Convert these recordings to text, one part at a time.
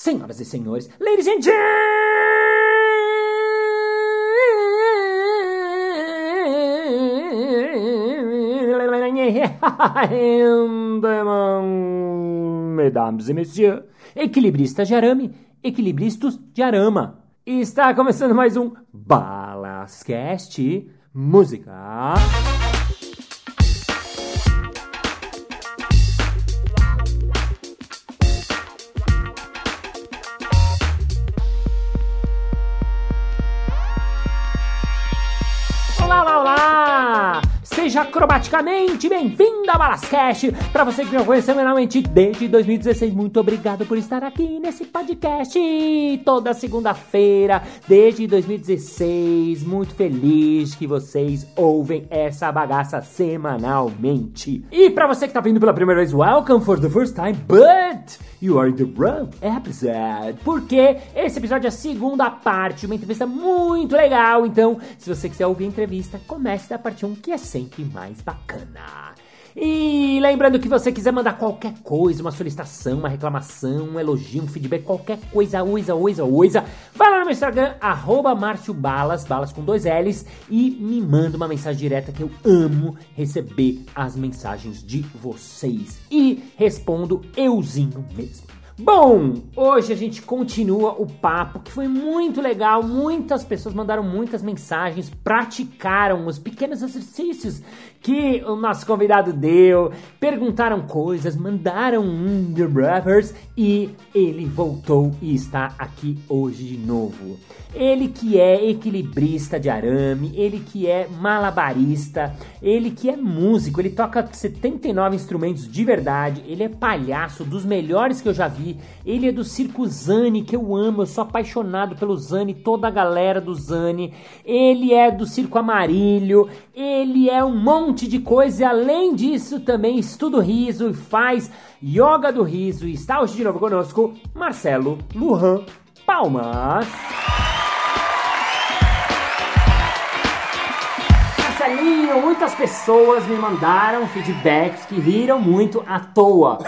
senhoras e senhores, ladies and gentlemen, mesdames e messieurs, equilibristas de arame, equilibristas de arama. Está começando mais um Balascast Música. Acrobaticamente bem-vindo a Balascast! Para você que me acompanha semanalmente desde 2016, muito obrigado por estar aqui nesse podcast toda segunda-feira desde 2016. Muito feliz que vocês ouvem essa bagaça semanalmente. E para você que tá vindo pela primeira vez, welcome for the first time, but you are in the wrong episode. Porque esse episódio é a segunda parte, uma entrevista muito legal. Então, se você quiser ouvir a entrevista, comece da parte 1, que é sempre mais bacana. E lembrando que você quiser mandar qualquer coisa, uma solicitação, uma reclamação, um elogio, um feedback, qualquer coisa, oisa, oisa, oisa, vai lá no meu Instagram, arroba Balas, balas com dois L's, e me manda uma mensagem direta que eu amo receber as mensagens de vocês. E respondo euzinho mesmo. Bom, hoje a gente continua o papo que foi muito legal. Muitas pessoas mandaram muitas mensagens, praticaram os pequenos exercícios que o nosso convidado deu, perguntaram coisas, mandaram um The Brothers e ele voltou e está aqui hoje de novo. Ele que é equilibrista de arame, ele que é malabarista, ele que é músico, ele toca 79 instrumentos de verdade, ele é palhaço dos melhores que eu já vi, ele é do Circo Zani, que eu amo, eu sou apaixonado pelo Zani, toda a galera do Zani, ele é do Circo Amarilho, ele é um monte de coisa e além disso também estuda o riso e faz yoga do riso e está hoje de novo conosco Marcelo Lujan Palmas. Marcelinho, muitas pessoas me mandaram feedbacks que riram muito à toa.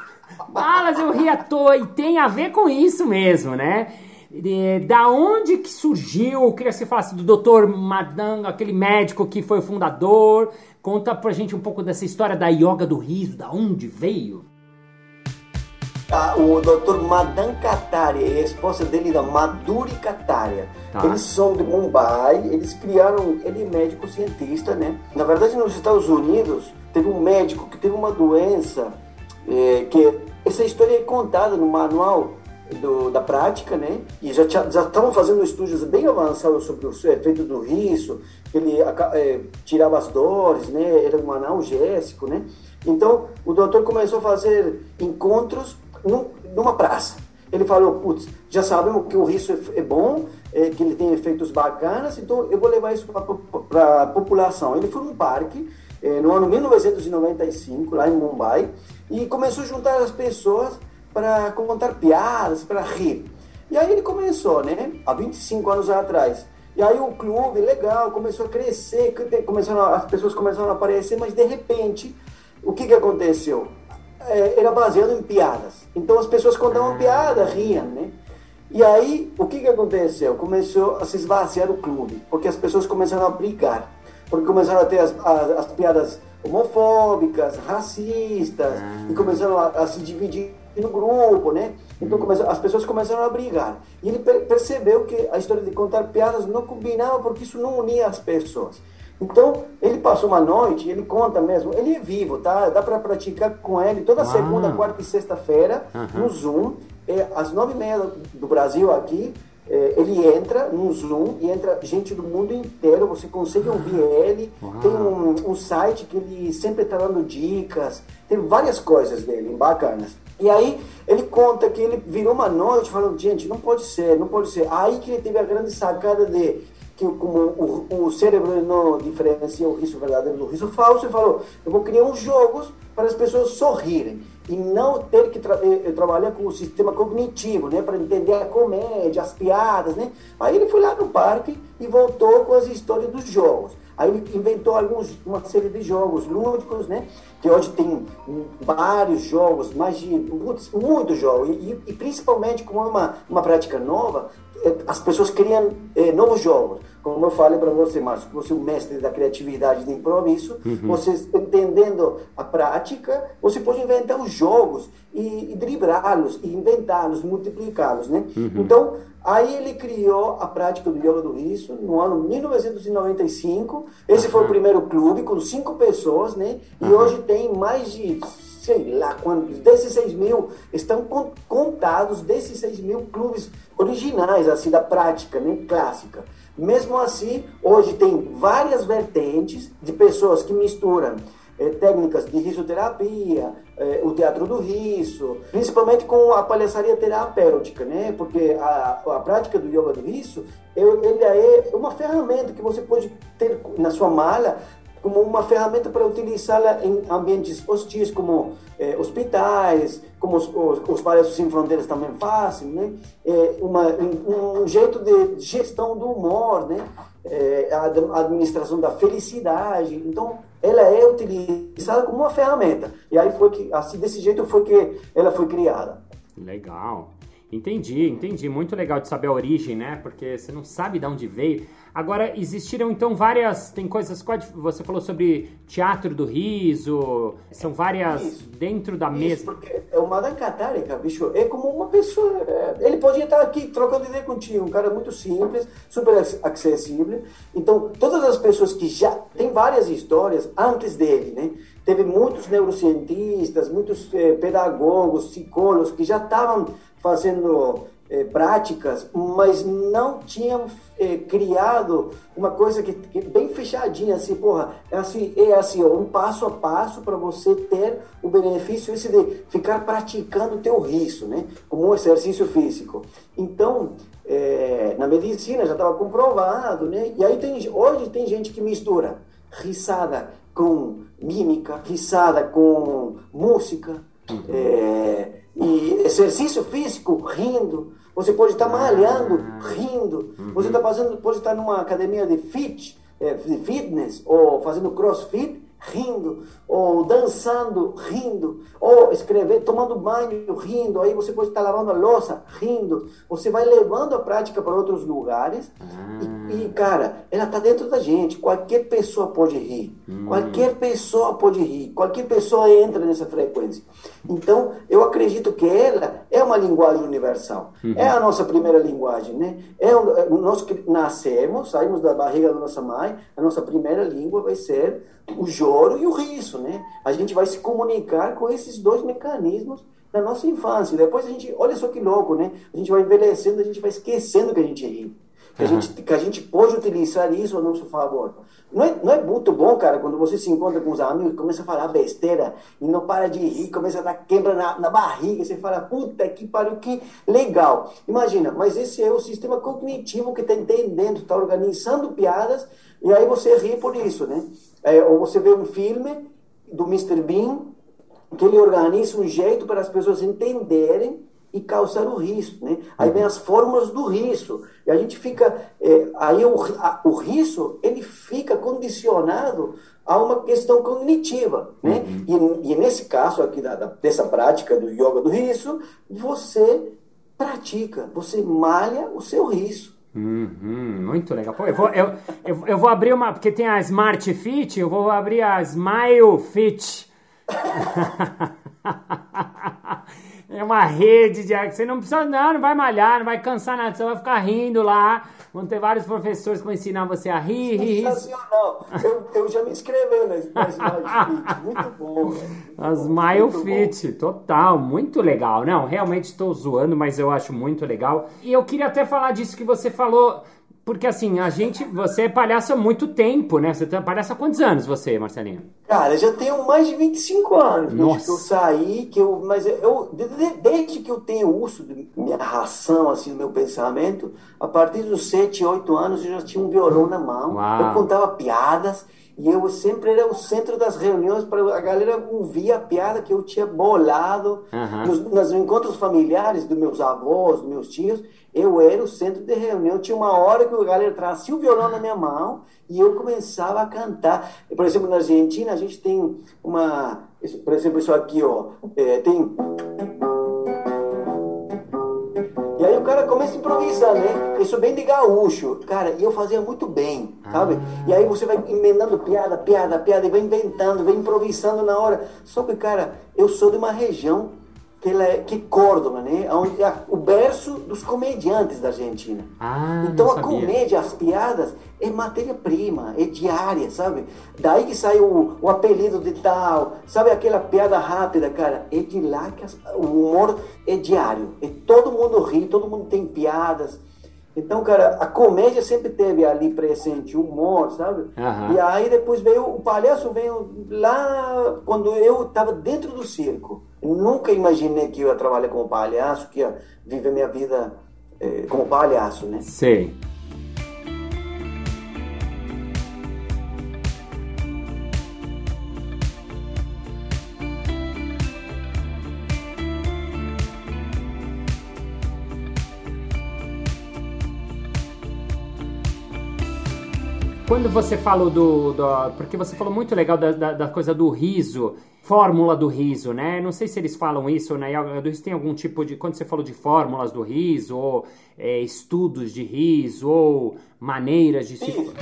Balas, eu ri à toa e tem a ver com isso mesmo, né? De- da onde que surgiu? Eu queria que você falasse do Dr. Madan, aquele médico que foi o fundador. Conta pra gente um pouco dessa história da yoga do riso, da onde veio. Ah, o Dr. Madan Kataria a esposa dele, da Madhuri Kataria. Tá. Eles são de Mumbai, eles criaram, ele é médico cientista, né? Na verdade, nos Estados Unidos, teve um médico que teve uma doença, eh, que essa história é contada no manual do- da prática, né? E já estavam fazendo estudos bem avançados sobre o efeito do riso, ele eh, tirava as dores, né? Era um analgésico, né? Então, o doutor começou a fazer encontros num- numa praça. Ele falou, putz, já sabemos que o riso é, é bom, é, que ele tem efeitos bacanas, então eu vou levar isso para a população. Ele foi num parque, eh, no ano 1995, lá em Mumbai, e começou a juntar as pessoas para contar piadas, para rir. E aí ele começou, né? Há 25 anos atrás. E aí o clube, legal, começou a crescer, começaram, as pessoas começaram a aparecer, mas de repente, o que, que aconteceu? É, era baseado em piadas. Então as pessoas contavam piada, riam, né? E aí, o que, que aconteceu? Começou a se esvaziar o clube, porque as pessoas começaram a brigar. Porque começaram a ter as, as, as piadas homofóbicas, racistas, e começaram a, a se dividir no grupo, né? Então começou, as pessoas começaram a brigar. E ele per- percebeu que a história de contar piadas não combinava, porque isso não unia as pessoas. Então, ele passou uma noite, ele conta mesmo, ele é vivo, tá? Dá para praticar com ele toda segunda, quarta e sexta-feira no Zoom, é, às nove e meia do Brasil aqui, é, ele entra no Zoom e entra gente do mundo inteiro, você consegue ouvir ele, tem um, um site que ele sempre está dando dicas, tem várias coisas dele bacanas. E aí ele conta que ele virou uma noite falando, gente, não pode ser, não pode ser. Aí que ele teve a grande sacada de que como o, o cérebro não diferencia o riso verdadeiro do riso falso, ele falou, eu vou criar uns jogos para as pessoas sorrirem e não ter que tra eh, eh, trabalhar com o sistema cognitivo, né, para entender a comédia, as piadas, né. Aí ele foi lá no parque e voltou com as histórias dos jogos. Aí ele inventou alguns, uma série de jogos lúdicos, né? Que hoje tem vários jogos, de muitos, muitos jogos, e, e, principalmente como é uma, uma prática nova, as pessoas criam é, novos jogos. Como eu falei para você, Márcio, que você é o mestre da criatividade de improviso, uhum. você entendendo a prática, você pode inventar os jogos e, e driblá-los, e inventá-los, multiplicá-los, né? Uhum. Então, aí ele criou a prática do yoga do riso no ano 1995. Esse uhum. foi o primeiro clube com cinco pessoas, né? E hoje tem mais de sei lá quantos, desses 6 mil, estão contados desses 6 mil clubes originais, assim, da prática, né, clássica. Mesmo assim, hoje tem várias vertentes de pessoas que misturam eh, técnicas de risoterapia, eh, o teatro do riso, principalmente com a palhaçaria terapêutica, né? Porque a, a prática do yoga do riso, ele é uma ferramenta que você pode ter na sua mala como uma ferramenta para utilizá-la em ambientes hostis, como eh, hospitais, como os, os, os Sem Fronteiras também fazem, né? É uma, um, um, jeito de gestão do humor, né? É, a administração da felicidade. Então, ela é utilizada como uma ferramenta. E aí foi que, assim, desse jeito foi que ela foi criada. Legal. Entendi, entendi. Muito legal de saber a origem, né? Porque você não sabe de onde veio. Agora, existiram então várias. Tem coisas. Você falou sobre teatro do riso. São várias isso, dentro da isso, mesa. Porque é uma dancatárica, bicho. É como uma pessoa. É, ele podia estar aqui trocando ideia contigo. Um cara muito simples, super acessível. Então, todas as pessoas que já. Tem várias histórias antes dele, né? Teve muitos neurocientistas, muitos eh, pedagogos, psicólogos que já estavam fazendo eh, práticas, mas não tinham eh, criado uma coisa que, que, bem fechadinha, assim, porra, é assim, é assim, ó, um passo a passo para você ter o benefício esse de ficar praticando o teu riso, né, como um exercício físico. Então, eh, na medicina já estava comprovado, né, e aí tem, hoje tem gente que mistura risada com mímica, risada com música, é, e exercício físico rindo. Você pode estar malhando rindo. Você está fazendo, pode estar numa academia de fit, é, de fitness ou fazendo crossfit rindo, ou dançando, rindo, ou escrever, tomando banho, rindo, aí você pode estar lavando a louça, rindo. Você vai levando a prática para outros lugares e, e, cara, ela está dentro da gente. Qualquer pessoa pode rir, hum. qualquer pessoa pode rir, qualquer pessoa entra nessa frequência. Então, eu acredito que ela é uma linguagem universal. Uhum. É a nossa primeira linguagem, né? É, nós que nascemos, saímos da barriga da nossa mãe, a nossa primeira língua vai ser o choro e o riso, né? A gente vai se comunicar com esses dois mecanismos na nossa infância. Depois a gente, olha só que louco, né? A gente vai envelhecendo, a gente vai esquecendo que a gente ri. Que, a gente, que a gente pode utilizar isso a nosso favor. Não é, não é muito bom, cara, quando você se encontra com os amigos, começa a falar besteira e não para de rir, começa a dar quebra na, na barriga, você fala, puta que pariu, que legal. Imagina, mas esse é o sistema cognitivo que está entendendo, está organizando piadas e aí você ri por isso, né? É, ou você vê um filme do Mr. Bean que ele organiza um jeito para as pessoas entenderem e causar o risco, né? Aí vem as fórmulas do risco e a gente fica, é, aí o, a, o risco ele fica condicionado a uma questão cognitiva, né? Uhum. E, e, nesse caso aqui da, da, dessa prática do yoga do risco, você pratica, você malha o seu risco. Uhum, muito legal. Pô, eu, vou, eu, eu, eu, vou abrir uma. Porque tem a Smart Fit, eu vou abrir a Smile Fit. uma rede de. Você não precisa, não, não vai malhar, não vai cansar nada, você vai ficar rindo lá. Vão ter vários professores que vão ensinar você a rir, rir. Sensacional. Eu, eu já me inscrevi na, Smile Fit. Muito bom, A Smile Fit, total, muito legal. Não, realmente estou zoando, mas eu acho muito legal. E eu queria até falar disso que você falou porque assim, a gente. Você é palhaço há muito tempo, né? Você é palhaço há quantos anos, você, Marcelinho? Cara, já tenho mais de 25 anos. Nossa. Que eu saí, que eu. Mas eu. Desde que eu tenho uso de minha ração, assim, do meu pensamento, a partir dos 7, 8 anos eu já tinha um violão na mão. Uau. Eu contava piadas E eu sempre era o centro das reuniões para a galera ouvir a piada que eu tinha bolado. Aham. Nos, nos encontros familiares dos meus avós, dos meus tios, eu era o centro de reunião. Tinha uma hora que a galera trazia o violão na minha mão e eu começava a cantar. Por exemplo, na Argentina, a gente tem uma. Por exemplo, isso aqui, ó. é, tem. E aí o cara começa a improvisar, né? Isso bem de gaúcho. Cara, e eu fazia muito bem, sabe? E aí você vai emendando piada, piada, piada, e vai inventando, vai improvisando na hora. Só que, cara, eu sou de uma região que, é, que Córdoba, né? Onde é o berço dos comediantes da Argentina. Ah, então a comédia, as piadas, é matéria-prima, é diária, sabe? Daí que sai o, o apelido de tal, sabe aquela piada rápida, cara? É de lá que as- o humor é diário. É todo mundo ri, todo mundo tem piadas. Então, cara, a comédia sempre teve ali presente, o humor, sabe? Aham. E aí depois veio, o palhaço veio lá quando eu estava dentro do circo. Eu nunca imaginei que eu ia trabalhar como palhaço, que ia viver minha vida eh, como palhaço, né? Sei. Quando você falou do, do- Porque você falou muito legal da, da, da coisa do riso, fórmula do riso, né? Não sei se eles falam isso, né? Eles têm algum tipo de. Quando você falou de fórmulas do riso, ou é, estudos de riso, ou maneiras de se. Isso.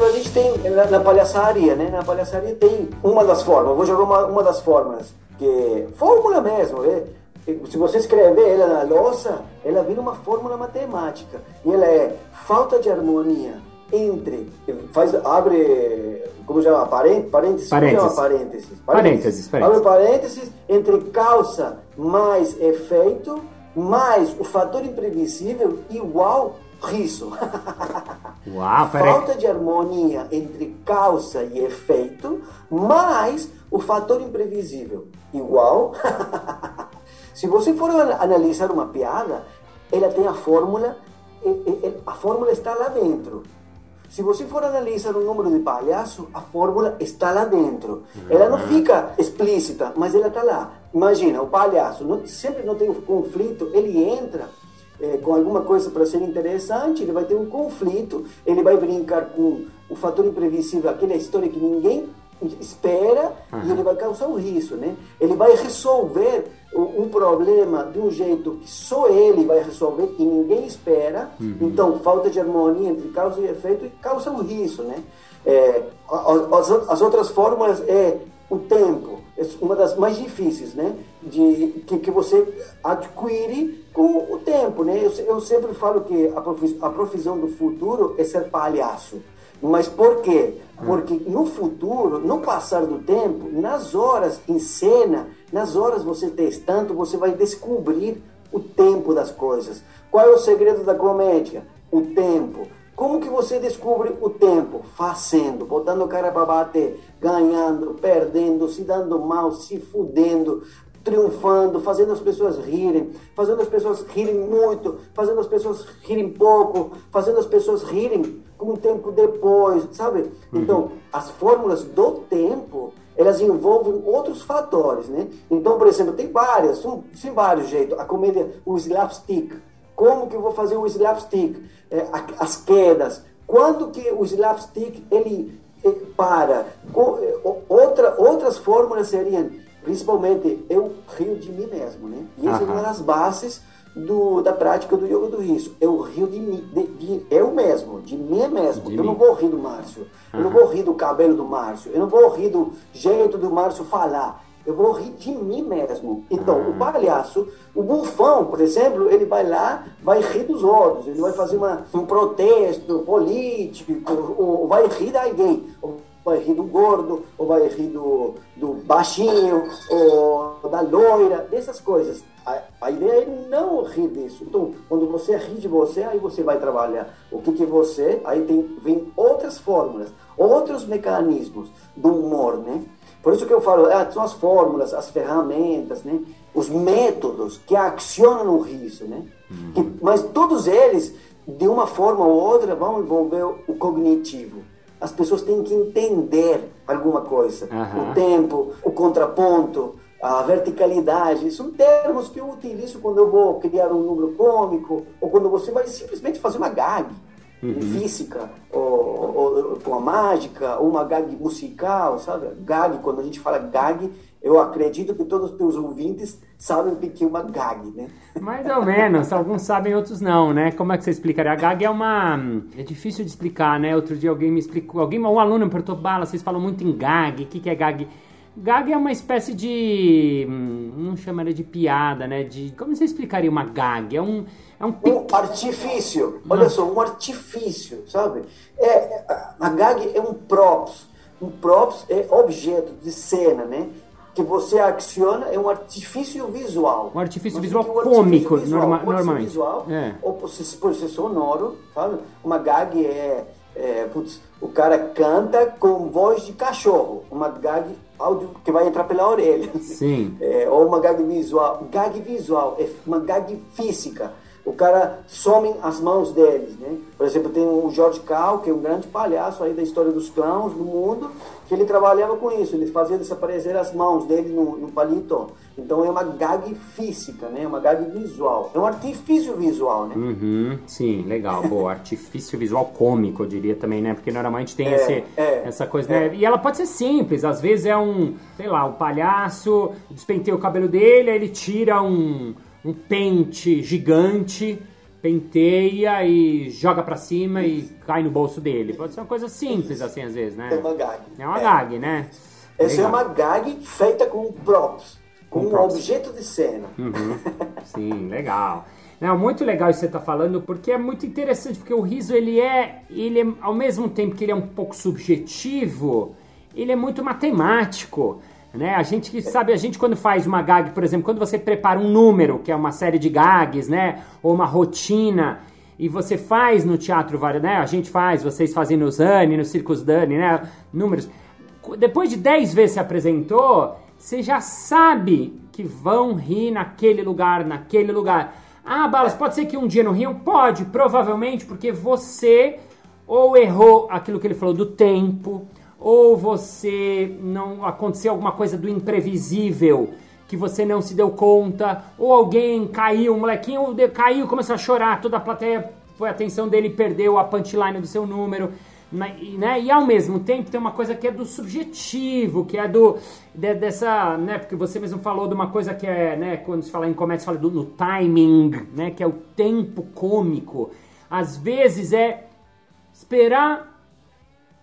A gente tem na, na palhaçaria, né? Na palhaçaria tem uma das formas. Vou jogar uma, uma das fórmulas que é fórmula mesmo. É, se você escrever ela na louça, ela vira uma fórmula matemática e ela é falta de harmonia entre faz abre como chama parênteses parênteses como chama? Parênteses. parênteses Parênteses, parênteses. abre parênteses entre causa mais efeito mais o fator imprevisível igual riso. Uau. Falta de harmonia entre causa e efeito, mais o fator imprevisível, igual. Se você for an- analisar uma piada, ela tem a fórmula, e- e- e- a fórmula está lá dentro. Se você for analisar o número de palhaço, a fórmula está lá dentro. Ela não fica explícita, mas ela está lá. Imagina, o palhaço não- sempre não tem um conflito, ele entra eh, com alguma coisa para ser interessante, ele vai ter um conflito, ele vai brincar com o fator imprevisível, aquela história que ninguém espera e ele vai causar um riso, né? Ele vai resolver o- um problema de um jeito que só ele vai resolver e ninguém espera. Então, falta de harmonia entre causa e efeito e causa um riso, né? É, as, as outras fórmulas é o tempo, é uma das mais difíceis, né? De que, que você adquire com o tempo, né? Eu, eu sempre falo que a, profi- a profissão do futuro é ser palhaço. Mas por quê? Porque no futuro, no passar do tempo, nas horas em cena, nas horas você testando, você vai descobrir o tempo das coisas. Qual é o segredo da comédia? O tempo. Como que você descobre o tempo? Fazendo, botando o cara para bater, ganhando, perdendo, se dando mal, se fudendo, triunfando, fazendo as pessoas rirem, fazendo as pessoas rirem muito, fazendo as pessoas rirem pouco, fazendo as pessoas rirem com um tempo depois, sabe? Então, as fórmulas do tempo, elas envolvem outros fatores, né? Então, por exemplo, tem várias, são, tem vários jeitos. A comédia, o slapstick, como que eu vou fazer o slapstick? É, as quedas. Quando que o slapstick ele eh, para? Eh, Outra, outras fórmulas seriam, principalmente, eu rio de mim mesmo, né? E essa é uma das bases do, da prática do yoga do riso. Eu rio de mim, de, de eu mesmo, de mim mesmo. De eu mim. não vou rir do Márcio. Eu não vou rir do cabelo do Márcio. Eu não vou rir do jeito do Márcio falar. Eu vou rir de mim mesmo. Então, o palhaço, o bufão, por exemplo, ele vai lá, vai rir dos outros. Ele vai fazer uma, um protesto político, ou, ou vai rir de alguém. Ou vai rir do gordo, ou vai rir do, do baixinho, ou da loira, dessas coisas. A, a ideia é não rir disso. Então, quando você ri de você, aí você vai trabalhar. O que que você... Aí tem, vem outras fórmulas, outros mecanismos do humor, né? Por isso que eu falo, ah, são as fórmulas, as ferramentas, né? os métodos que acionam o riso, né? Uhum. Que, mas todos eles, de uma forma ou outra, vão envolver o cognitivo. As pessoas têm que entender alguma coisa. Uhum. O tempo, o contraponto, a verticalidade. São termos que eu utilizo quando eu vou criar um número cômico ou quando você vai simplesmente fazer uma gag uhum. física, ou, ou, com a mágica, ou uma gag musical, sabe? Gag, quando a gente fala gag, eu acredito que todos os teus ouvintes sabem o que é uma gag, né? Mais ou menos, alguns sabem, outros não, né? Como é que você explicaria? A gag é uma... é difícil de explicar, né? Outro dia alguém me explicou, alguém, um aluno me perguntou, Bala, vocês falam muito em gag, o que, que é gag? Gag é uma espécie de. Hum, não chamaria de piada, né? De, como você explicaria uma gag? É um. É um, um artifício. Olha só, um artifício, sabe? É, a gag é um props. Um props é objeto de cena, né? Que você aciona é um artifício visual. Um artifício visual cômico, visual, norma, normalmente. Visual, é. Ou ser, por ser sonoro, sabe? Uma gag é. é putz, o cara canta com voz de cachorro. Uma gag áudio que vai entrar pela orelha. Sim. É, ou uma gag visual. Gag visual é uma gag física. O cara some as mãos deles, né? Por exemplo, tem o George Cal, que é um grande palhaço aí da história dos clowns do mundo, que ele trabalhava com isso, ele fazia desaparecer as mãos dele no, no palito. Então é uma gag física, né? Uma gag visual. É um artifício visual, né? Uhum, sim, legal. Boa, artifício visual cômico, eu diria também, né? Porque normalmente tem é, esse, é, essa coisa, né? É. E ela pode ser simples, às vezes é um, sei lá, o um palhaço despenteia o cabelo dele, aí ele tira um, um pente gigante penteia e joga para cima e cai no bolso dele. Pode ser uma coisa simples assim às vezes, né? É uma gag. É uma é. gag, né? Essa é uma gag feita com props, com, com um props. objeto de cena. Uhum. Sim, legal. Não, muito legal isso que você está falando, porque é muito interessante, porque o riso ele é, ele é, ao mesmo tempo que ele é um pouco subjetivo, ele é muito matemático. Né? A gente que sabe, a gente quando faz uma gag, por exemplo, quando você prepara um número, que é uma série de gags, né? Ou uma rotina, e você faz no teatro vários, né? A gente faz, vocês fazem no Zani, no Circus Dani, né? Números. Depois de 10 vezes se apresentou, você já sabe que vão rir naquele lugar, naquele lugar. Ah, Balas, pode ser que um dia não riam? Pode, provavelmente, porque você ou errou aquilo que ele falou do tempo, ou você não aconteceu alguma coisa do imprevisível que você não se deu conta, ou alguém caiu, um molequinho caiu, começou a chorar, toda a plateia foi a atenção dele perdeu a punchline do seu número. Né? E ao mesmo tempo tem uma coisa que é do subjetivo, que é do de, dessa, né? Porque você mesmo falou de uma coisa que é, né? Quando se fala em comédia, se fala do no timing, né? Que é o tempo cômico. Às vezes é esperar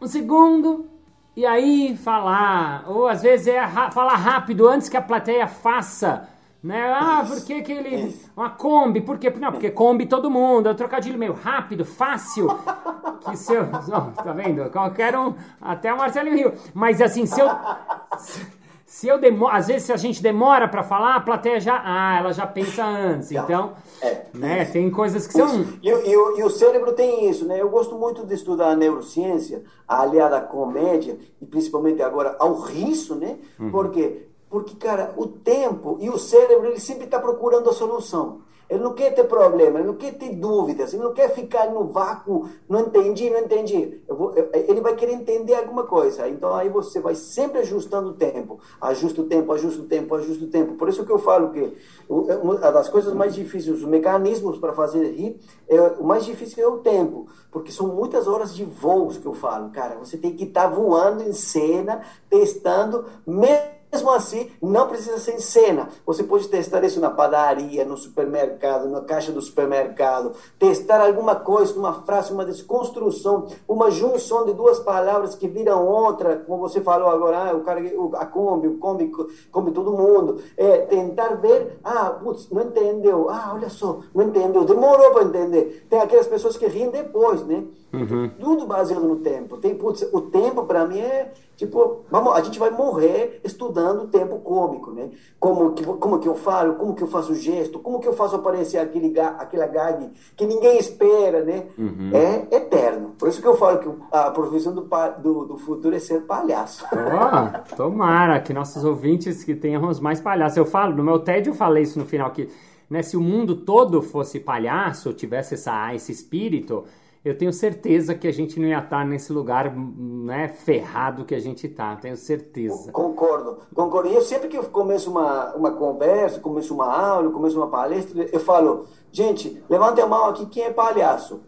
um segundo e aí falar, ou às vezes é falar rápido antes que a plateia faça. Né? Ah, por que, que ele. Uma Kombi, por quê? Não, porque Kombi todo mundo, é um trocadilho meio rápido, fácil. Que se eu. Oh, tá vendo? Qualquer um, até o Marcelo Rio. Mas assim, se eu. Se eu demoro, às vezes se a gente demora para falar, a plateia já, ah, ela já pensa antes. Então, é, né, tem coisas que são. E, e, e, o cérebro tem isso, né? Eu gosto muito de estudar a neurociência, aliada à comédia e principalmente agora ao riso, né? Uhum. Porque, porque cara, o tempo e o cérebro ele sempre está procurando a solução. Ele não quer ter problema, ele não quer ter dúvidas, ele não quer ficar no vácuo, não entendi, não entendi. Vou, ele vai querer entender alguma coisa. Então aí você vai sempre ajustando o tempo. Ajusta o tempo, ajusta o tempo, ajusta o tempo. Por isso que eu falo que uma das coisas mais difíceis, os mecanismos para fazer rir, é, o mais difícil é o tempo. Porque são muitas horas de voos que eu falo. Cara, você tem que estar tá voando em cena, testando, mesmo mesmo assim, não precisa ser em cena. Você pode testar isso na padaria, no supermercado, na caixa do supermercado. Testar alguma coisa, uma frase, uma desconstrução, uma junção de duas palavras que viram outra, como você falou agora, ah, o cara, a Kombi, o Kombi, come todo mundo. É, tentar ver, ah, putz, não entendeu. Ah, olha só, não entendeu. Demorou para entender. Tem aquelas pessoas que riem depois, né? Uhum. Tudo baseado no tempo. Tem, putz, o tempo, para mim, é tipo, vamos, a gente vai morrer estudando o tempo cômico, né? Como que, como que eu falo, como que eu faço o gesto, como que eu faço aparecer aquele, aquela gag que ninguém espera, né? Uhum. É eterno. Por isso que eu falo que a profissão do, do, do futuro é ser palhaço. Oh, tomara que nossos ouvintes que tenhamos mais palhaços. Eu falo, no meu TED eu falei isso no final, que né, se o mundo todo fosse palhaço, tivesse essa, esse espírito eu tenho certeza que a gente não ia estar nesse lugar né, ferrado que a gente está, tenho certeza. Concordo, concordo. E eu sempre que eu começo uma, uma conversa, começo uma aula, começo uma palestra, eu falo, gente, levante a mão aqui, quem é palhaço?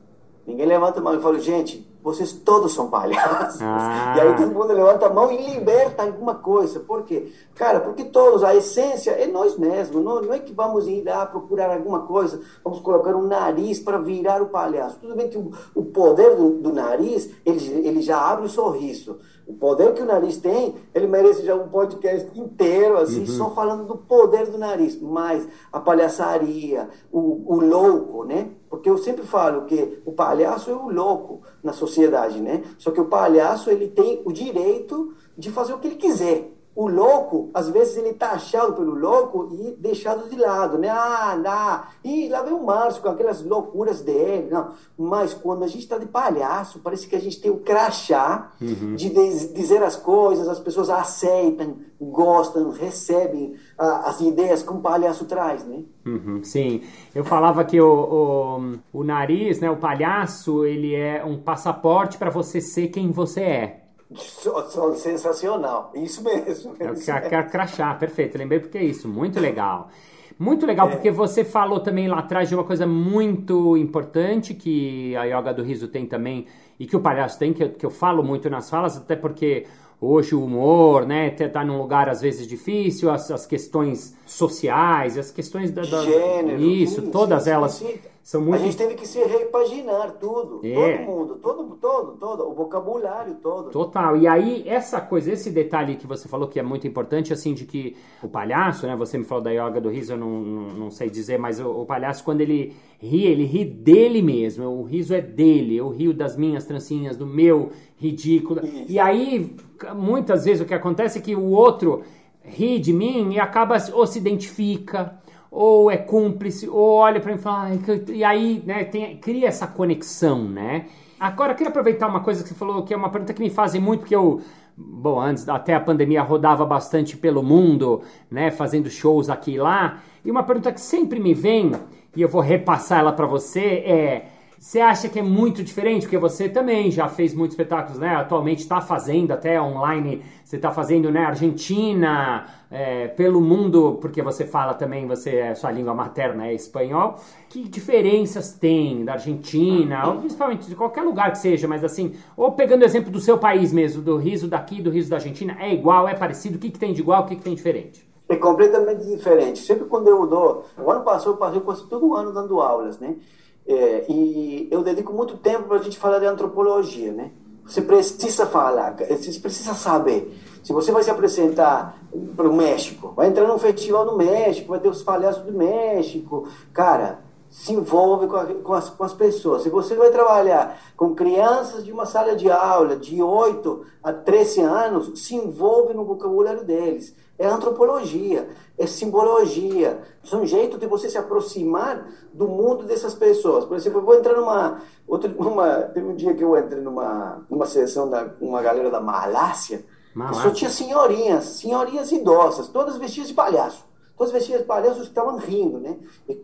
Ninguém levanta a mão. Eu falo, gente, vocês todos são palhaços. Ah. E aí todo mundo levanta a mão e liberta alguma coisa. Por quê? Cara, porque todos, a essência é nós mesmos. Não, não é que vamos ir lá procurar alguma coisa, vamos colocar um nariz para virar o palhaço. Tudo bem que o, o poder do, do, nariz, ele, ele já abre o sorriso. O poder que o nariz tem, ele merece já um podcast inteiro, assim, uhum. só falando do poder do nariz. Mas a palhaçaria, o, o louco, né? Porque eu sempre falo que o palhaço é o louco na sociedade, né? Só que o palhaço ele tem o direito de fazer o que ele quiser o louco, às vezes ele tá achado pelo louco e deixado de lado, né? Ah, não. E lá vem o Márcio com aquelas loucuras dele, não. Mas quando a gente está de palhaço, parece que a gente tem o crachá uhum. de dizer as coisas, as pessoas aceitam, gostam, recebem ah, as ideias que um palhaço traz, né? Uhum, sim, eu falava que o, o, o nariz, né, o palhaço, ele é um passaporte para você ser quem você é. Sensacional, isso mesmo. É o que a crachá, perfeito. Lembrei porque é isso, muito legal. Muito legal, é. porque você falou também lá atrás de uma coisa muito importante que a yoga do riso tem também e que o palhaço tem, que eu, que eu falo muito nas falas, até porque hoje o humor, né, tá num lugar às vezes difícil, as, as questões sociais, as questões da, da Gênero, isso, todas elas são muito... A gente teve que se repaginar tudo, é. todo mundo, todo, todo, todo, o vocabulário todo. Total. E aí, essa coisa, esse detalhe que você falou que é muito importante, assim, de que o palhaço, né? Você me falou da yoga do riso, eu não, não, não sei dizer, mas o, o, palhaço, quando ele ri, ele ri dele mesmo. O riso é dele. Eu rio das minhas trancinhas, do meu ridículo. Isso. E aí, muitas vezes, o que acontece é que o outro ri de mim e acaba ou se identifica ou é cúmplice, ou olha para mim e fala, e aí, né, tem, cria essa conexão, né? Agora, eu queria aproveitar uma coisa que você falou, que é uma pergunta que me fazem muito, porque eu, bom, antes, até a pandemia, rodava bastante pelo mundo, né, fazendo shows aqui e lá, e uma pergunta que sempre me vem, e eu vou repassar ela para você, é você acha que é muito diferente? Porque você também já fez muitos espetáculos, né? Atualmente está fazendo até online, você está fazendo, né? Argentina, é, pelo mundo, porque você fala também, você é sua língua materna é espanhol. Que diferenças tem da Argentina, ou principalmente de qualquer lugar que seja, mas assim, ou pegando o exemplo do seu país mesmo, do riso daqui, do riso da Argentina, é igual, é parecido? O que, que tem de igual, o que, que tem diferente? É completamente diferente. Sempre quando eu dou, o ano passado eu passei quase todo ano dando aulas, né? É, e eu dedico muito tempo para a gente falar de antropologia, né? Você precisa falar, você precisa saber. Se você vai se apresentar para o México, vai entrar num festival no México, vai ter os palhaços do México, cara, se envolve com, a, com, as, com as pessoas. Se você vai trabalhar com crianças de uma sala de aula de 8 a 13 anos, se envolve no vocabulário deles é antropologia, é simbologia, é um jeito de você se aproximar do mundo dessas pessoas. Por exemplo, eu vou entrar numa, outro, numa, teve um dia que eu entrei numa, numa sessão da uma galera da Malásia, Malásia. só tinha senhorinhas, senhorinhas idosas, todas vestidas de palhaço. Todas vestidas de palhaço estavam rindo, né?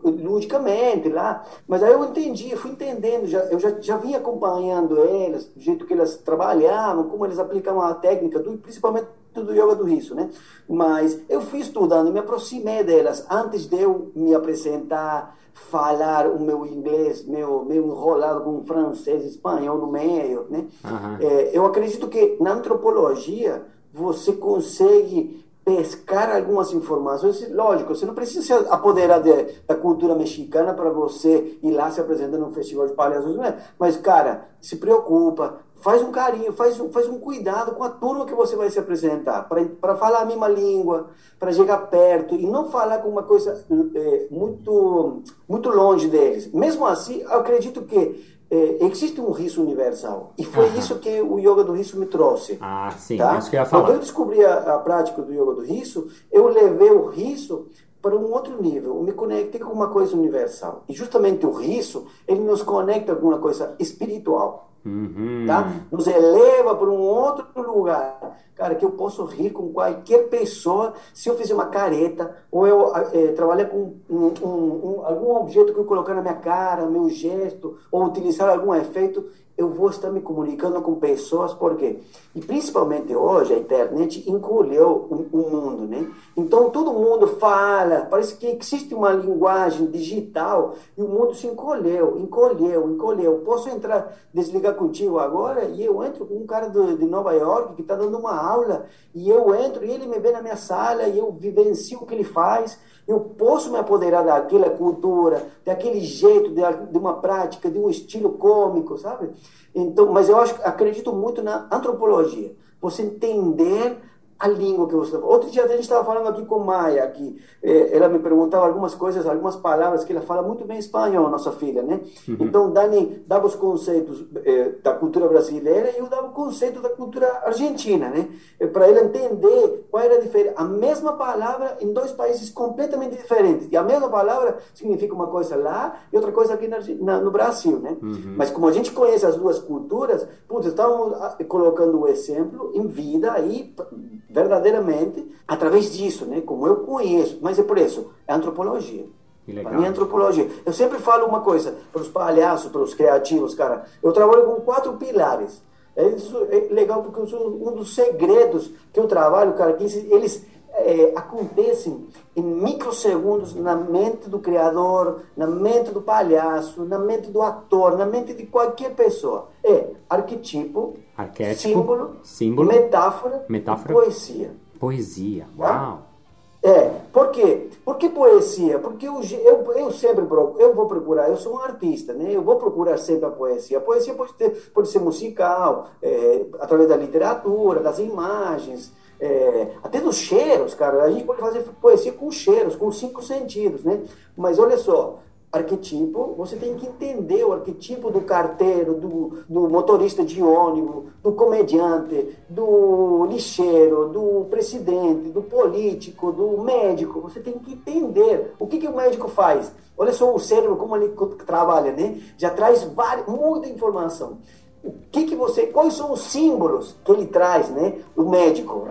Ludicamente lá. Mas aí eu entendi, fui entendendo, já, eu já, já vinha acompanhando elas, do jeito que elas trabalhavam, como eles aplicavam a técnica, do, principalmente do yoga do riso, né? Mas eu fui estudando, me aproximei delas antes de eu me apresentar, falar o meu inglês, meu, meu enrolado com francês, espanhol no meio, né? Uhum. É, eu acredito que na antropologia você consegue pescar algumas informações. Lógico, você não precisa se apoderar de, da cultura mexicana para você ir lá se apresentar num festival de palhaços, né? mas, cara, se preocupa, faz um carinho, faz um, faz um cuidado com a turma que você vai se apresentar, para falar a mesma língua, para chegar perto e não falar com uma coisa é, muito, muito longe deles. Mesmo assim, eu acredito que é, existe um riso universal. E foi Aham. isso que o yoga do riso me trouxe. Ah, sim, tá? isso que eu ia Quando eu falar. descobri a, a prática do yoga do riso, eu levei o riso para um outro nível. Eu me conectei com uma coisa universal. E justamente o riso, ele nos conecta com uma coisa espiritual Uhum. tá? Nos eleva para um outro lugar. Cara, que eu posso rir com qualquer pessoa se eu fizer uma careta ou eu eh, trabalhar com um, um- um- algum objeto que eu colocar na minha cara, meu gesto, ou utilizar algum efeito, eu vou estar me comunicando com pessoas, por quê? E principalmente hoje a internet encolheu o, o mundo, né? Então todo mundo fala, parece que existe uma linguagem digital e o mundo se encolheu, encolheu, encolheu. Posso entrar, desligar contigo agora e eu entro com um cara do, de Nova York que está dando uma aula e eu entro e ele me vê na minha sala e eu vivencio o que ele faz. Eu posso me apoderar daquela cultura, daquele jeito, de, uma prática, de um estilo cômico, sabe? Então, mas eu acho, acredito muito na antropologia. Você entender a língua que você está Outro dia a gente estava falando aqui com Maia, aqui, eh, ela me perguntava algumas coisas, algumas palavras que ela fala muito bem espanhol, nossa filha, né? Então, Dani dava os conceitos eh, da cultura brasileira e eu dava o conceito da cultura argentina, né? Para ela entender qual era a diferença. A mesma palavra em dois países completamente diferentes. E a mesma palavra significa uma coisa lá e outra coisa aqui na, na- no Brasil, né? Mas como a gente conhece as duas culturas, putz, estamos ah, colocando o exemplo em vida aí, verdadeiramente, através disso, né? Como eu conheço. Mas é por isso, é antropologia. Para mim é antropologia. Eu sempre falo uma coisa para os palhaços, para os criativos, cara. Eu trabalho com quatro pilares. É, isso é legal porque um dos segredos que eu trabalho, cara, que eles é, acontecem em microsegundos na mente do criador, na mente do palhaço, na mente do ator, na mente de qualquer pessoa. É arquetipo, Arquétipo, símbolo, símbolo, metáfora, metáfora. poesia. Poesia. Tá? Uau. É, por quê? Por que poesia? Porque eu, eu, eu sempre procu- eu vou procurar, eu sou um artista, né? Eu vou procurar sempre a poesia. A poesia pode, ter, pode ser musical, é, através da literatura, das imagens, é, até dos cheiros, cara. A gente pode fazer poesia com cheiros, com cinco sentidos, né? Mas olha só, arquetipo, você tem que entender o arquetipo do carteiro, do, do motorista de ônibus, do comediante, do lixeiro, do presidente, do político, do médico. Você tem que entender o que, que o médico faz. Olha só o cérebro, como ele trabalha, né? Já traz várias, muita informação. O que que você, quais são os símbolos que ele traz, né? O médico,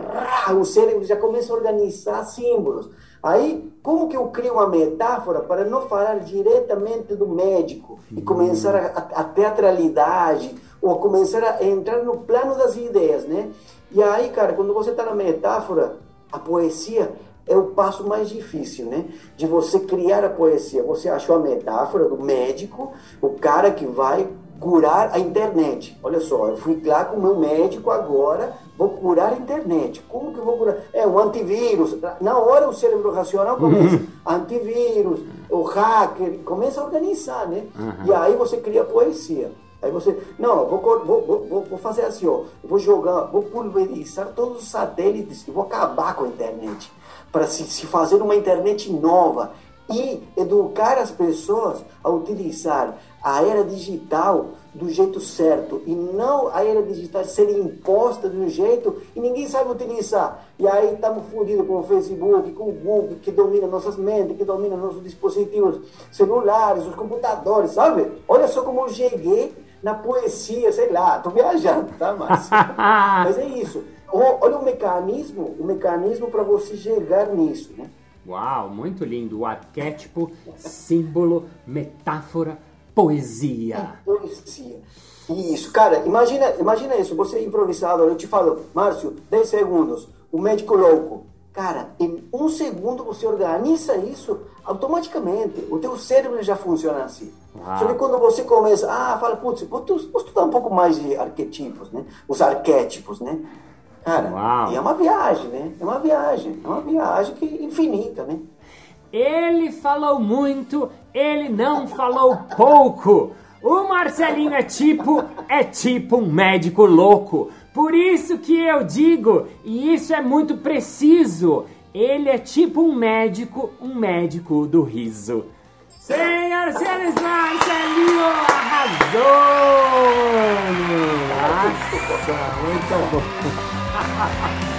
o cérebro já começa a organizar símbolos. Aí, como que eu crio uma metáfora para não falar diretamente do médico e começar a, a, a teatralidade ou começar a entrar no plano das ideias, né? E aí, cara, quando você está na metáfora, a poesia é o passo mais difícil, né? De você criar a poesia. Você achou a metáfora do médico, o cara que vai curar a internet. Olha só, eu fui lá com o meu médico agora, vou curar a internet. Como que eu vou curar? É um antivírus. Na hora o cérebro racional começa. Antivírus, o hacker, começa a organizar, né? Uhum. E aí você cria poesia. Aí você, não, vou, vou, vou, vou- fazer assim, ó, vou jogar, vou pulverizar todos os satélites e vou acabar com a internet. Para se, se fazer uma internet nova e educar as pessoas a utilizar a era digital do jeito certo e não a era digital ser imposta de um jeito e ninguém sabe utilizar. E aí estamos fodidos com o Facebook, com o Google, que domina nossas mentes, que domina nossos dispositivos celulares, os computadores, sabe? Olha só como eu cheguei na poesia, sei lá, tô viajando, tá, Márcio? Mas é isso. Olha o mecanismo, o mecanismo para você chegar nisso, né? Uau, muito lindo. O arquétipo, símbolo, metáfora, poesia. Poesia. Isso, cara, imagina, imagina isso, você é improvisador, eu te falo, Márcio, 10 segundos, o médico louco. Cara, em um segundo você organiza isso automaticamente. O teu cérebro já funciona assim. Uau. Só que quando você começa, ah, fala, putz, vou estudar um pouco mais de arquetipos, né? Os arquétipos, né? Cara, Uau. e é uma viagem, né? É uma viagem, é uma viagem que infinita, né? Ele falou muito, ele não falou pouco. O Marcelinho é tipo, é tipo um médico louco. Por isso que eu digo, e isso é muito preciso, ele é tipo um médico, um médico do riso. Senhoras e senhores, Marcelinho arrasou! Nossa, muito bom. ハハハハ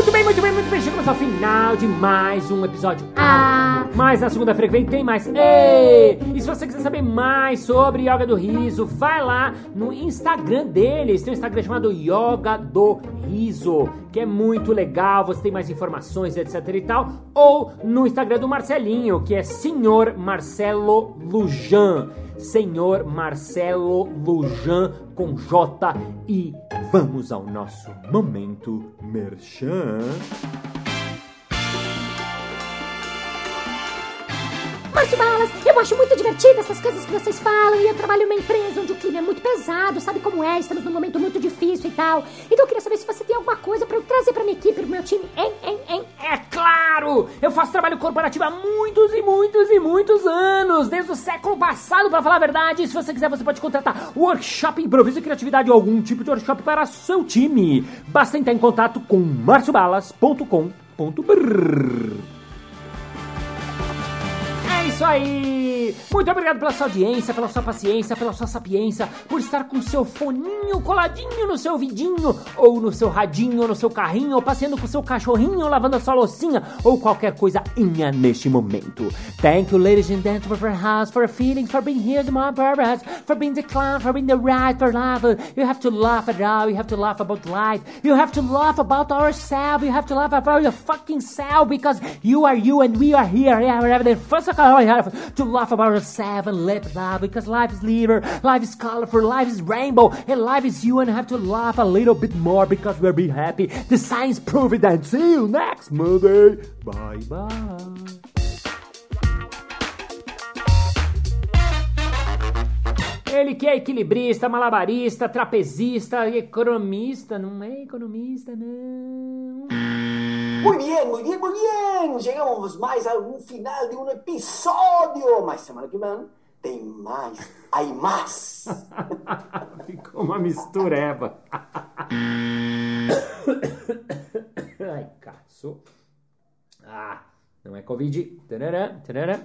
Muito bem, muito bem, muito bem. Chegamos ao final de mais um episódio. Ah! Mas na segunda-feira que vem tem mais. Ei! E se você quiser saber mais sobre Yoga do Riso, vai lá no Instagram deles. Tem um Instagram chamado Yoga do Riso, que é muito legal. Você tem mais informações, etc e tal. Ou no Instagram do Marcelinho, que é Senhor Marcelo Lujan. Senhor Marcelo Lujan com J e vamos ao nosso momento merchan. Márcio Balas, eu acho muito divertido essas coisas que vocês falam e eu trabalho numa empresa onde o clima é muito pesado, sabe como é? Estamos num momento muito difícil e tal. Então eu queria saber se você tem alguma coisa pra eu trazer pra minha equipe, pro meu time, hein, hein, hein? É claro! Eu faço trabalho corporativo há muitos e muitos e muitos anos, desde o século passado, pra falar a verdade. Se você quiser, você pode contratar workshop, improviso e criatividade ou algum tipo de workshop para seu time. Basta entrar em contato com marciobalas.com.br. Isso aí! Muito obrigado pela sua audiência, pela sua paciência, pela sua sapiência, por estar com seu foninho coladinho no seu vidinho, ou no seu radinho, ou no seu carrinho, ou passeando com seu cachorrinho, lavando a sua loucinha, ou qualquer coisa inha neste momento. Thank you, ladies and gentlemen, for house, for feeling, for being here to my purpose, for being the clown, for being the right, for love. You have to laugh at all, you have to laugh about life, you have to laugh about ourselves, you have to laugh about your fucking self, because you are you and we are here. Yeah, having the first have to laugh about ourselves and live love because life is liver, life is colorful, life is rainbow, and life is you and have to laugh a little bit more because we'll be happy. The science prove it and see you next Monday. Bye bye. Ele que é equilibrista, malabarista, trapezista, economista. Não é economista, não. Muy bien, muy bien, muy bien. Chegamos mais a um final de um episódio. Mas semana que vem tem mais. Aí mais. Ficou uma mistureba. Ai, caço. Ah, não é Covid. Tarará, tarará.